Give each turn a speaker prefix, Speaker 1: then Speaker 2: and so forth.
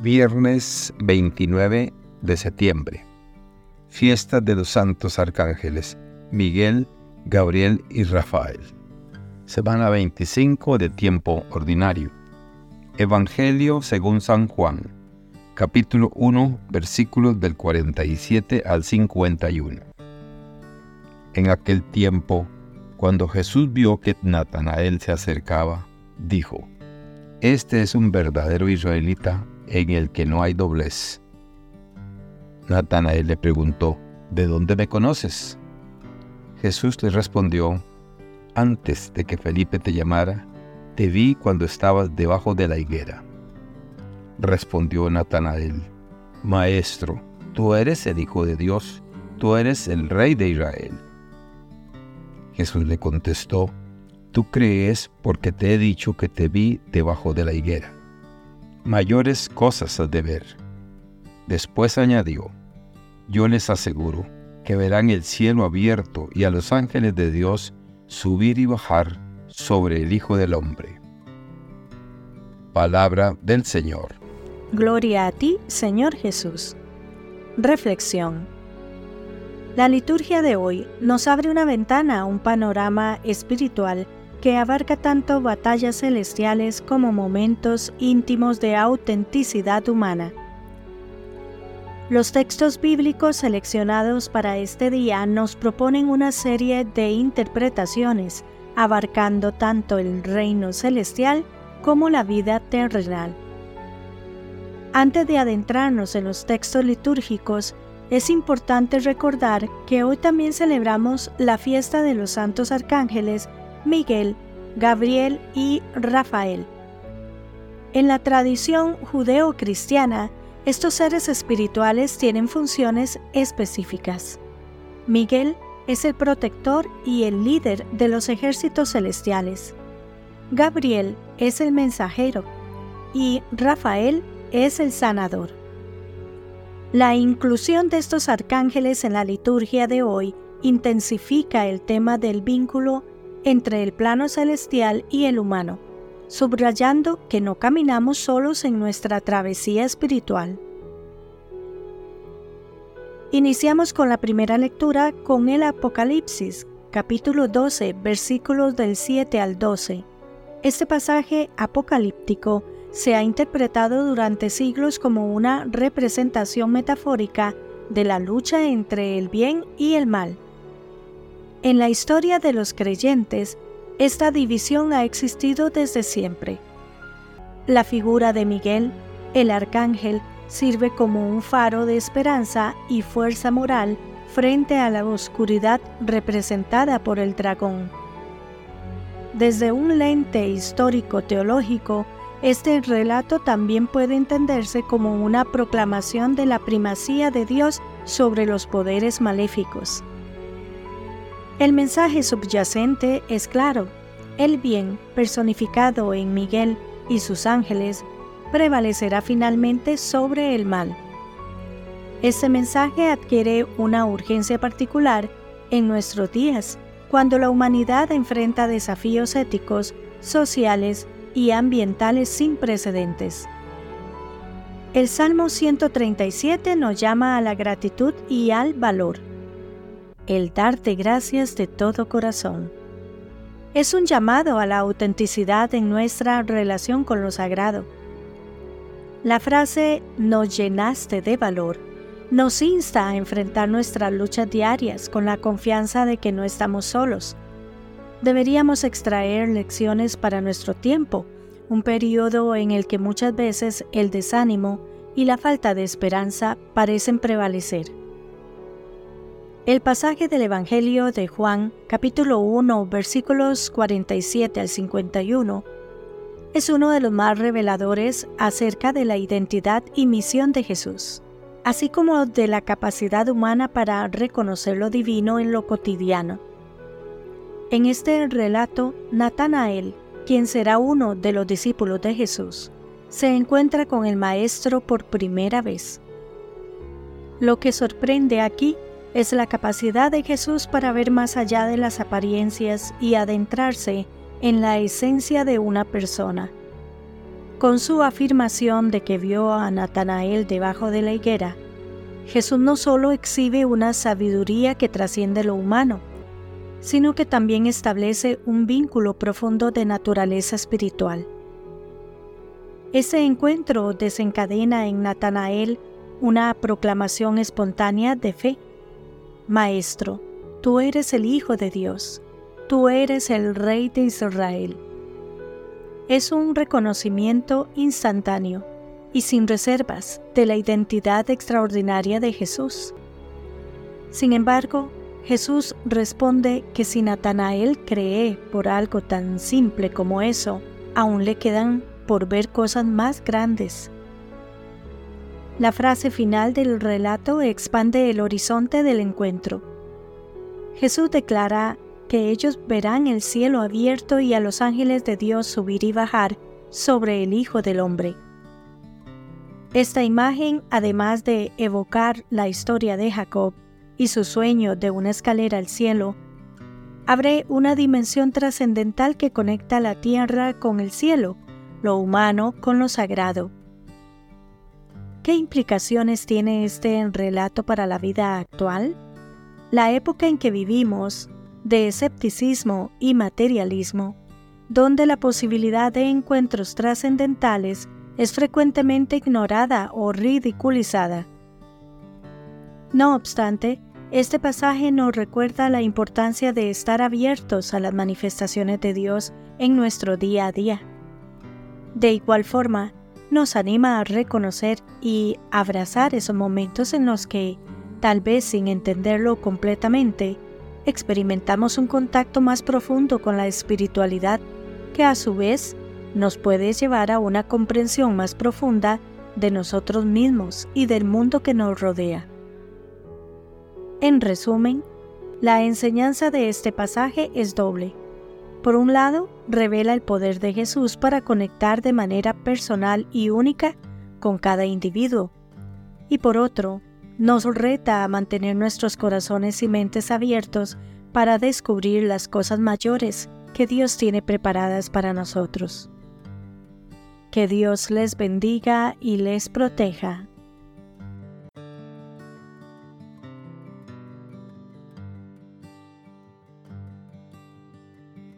Speaker 1: Viernes 29 de septiembre. Fiesta de los Santos Arcángeles Miguel, Gabriel y Rafael. Semana 25 de tiempo ordinario. Evangelio según San Juan. Capítulo 1, versículos del 47 al 51. En aquel tiempo, cuando Jesús vio que Natanael se acercaba, dijo, Este es un verdadero israelita en el que no hay doblez. Natanael le preguntó, ¿de dónde me conoces? Jesús le respondió, antes de que Felipe te llamara, te vi cuando estabas debajo de la higuera. Respondió Natanael, Maestro, tú eres el Hijo de Dios, tú eres el Rey de Israel. Jesús le contestó, Tú crees porque te he dicho que te vi debajo de la higuera mayores cosas has de ver. Después añadió, yo les aseguro que verán el cielo abierto y a los ángeles de Dios subir y bajar sobre el Hijo del Hombre. Palabra del Señor.
Speaker 2: Gloria a ti, Señor Jesús. Reflexión. La liturgia de hoy nos abre una ventana a un panorama espiritual que abarca tanto batallas celestiales como momentos íntimos de autenticidad humana. Los textos bíblicos seleccionados para este día nos proponen una serie de interpretaciones abarcando tanto el reino celestial como la vida terrenal. Antes de adentrarnos en los textos litúrgicos, es importante recordar que hoy también celebramos la fiesta de los santos arcángeles Miguel, Gabriel y Rafael. En la tradición judeo-cristiana, estos seres espirituales tienen funciones específicas. Miguel es el protector y el líder de los ejércitos celestiales. Gabriel es el mensajero y Rafael es el sanador. La inclusión de estos arcángeles en la liturgia de hoy intensifica el tema del vínculo entre el plano celestial y el humano, subrayando que no caminamos solos en nuestra travesía espiritual. Iniciamos con la primera lectura con el Apocalipsis, capítulo 12, versículos del 7 al 12. Este pasaje apocalíptico se ha interpretado durante siglos como una representación metafórica de la lucha entre el bien y el mal en la historia de los creyentes, esta división ha existido desde siempre. La figura de Miguel, el arcángel, sirve como un faro de esperanza y fuerza moral frente a la oscuridad representada por el dragón. Desde un lente histórico-teológico, este relato también puede entenderse como una proclamación de la primacía de Dios sobre los poderes maléficos. El mensaje subyacente es claro. El bien, personificado en Miguel y sus ángeles, prevalecerá finalmente sobre el mal. Este mensaje adquiere una urgencia particular en nuestros días, cuando la humanidad enfrenta desafíos éticos, sociales y ambientales sin precedentes. El Salmo 137 nos llama a la gratitud y al valor el darte gracias de todo corazón. Es un llamado a la autenticidad en nuestra relación con lo sagrado. La frase nos llenaste de valor nos insta a enfrentar nuestras luchas diarias con la confianza de que no estamos solos. Deberíamos extraer lecciones para nuestro tiempo, un periodo en el que muchas veces el desánimo y la falta de esperanza parecen prevalecer. El pasaje del Evangelio de Juan, capítulo 1, versículos 47 al 51, es uno de los más reveladores acerca de la identidad y misión de Jesús, así como de la capacidad humana para reconocer lo divino en lo cotidiano. En este relato, Natanael, quien será uno de los discípulos de Jesús, se encuentra con el Maestro por primera vez. Lo que sorprende aquí es la capacidad de Jesús para ver más allá de las apariencias y adentrarse en la esencia de una persona. Con su afirmación de que vio a Natanael debajo de la higuera, Jesús no solo exhibe una sabiduría que trasciende lo humano, sino que también establece un vínculo profundo de naturaleza espiritual. Ese encuentro desencadena en Natanael una proclamación espontánea de fe. Maestro, tú eres el Hijo de Dios, tú eres el Rey de Israel. Es un reconocimiento instantáneo y sin reservas de la identidad extraordinaria de Jesús. Sin embargo, Jesús responde que si Natanael cree por algo tan simple como eso, aún le quedan por ver cosas más grandes. La frase final del relato expande el horizonte del encuentro. Jesús declara que ellos verán el cielo abierto y a los ángeles de Dios subir y bajar sobre el Hijo del Hombre. Esta imagen, además de evocar la historia de Jacob y su sueño de una escalera al cielo, abre una dimensión trascendental que conecta la tierra con el cielo, lo humano con lo sagrado. ¿Qué implicaciones tiene este relato para la vida actual? La época en que vivimos, de escepticismo y materialismo, donde la posibilidad de encuentros trascendentales es frecuentemente ignorada o ridiculizada. No obstante, este pasaje nos recuerda la importancia de estar abiertos a las manifestaciones de Dios en nuestro día a día. De igual forma, nos anima a reconocer y abrazar esos momentos en los que, tal vez sin entenderlo completamente, experimentamos un contacto más profundo con la espiritualidad que a su vez nos puede llevar a una comprensión más profunda de nosotros mismos y del mundo que nos rodea. En resumen, la enseñanza de este pasaje es doble. Por un lado, revela el poder de Jesús para conectar de manera personal y única con cada individuo. Y por otro, nos reta a mantener nuestros corazones y mentes abiertos para descubrir las cosas mayores que Dios tiene preparadas para nosotros. Que Dios les bendiga y les proteja.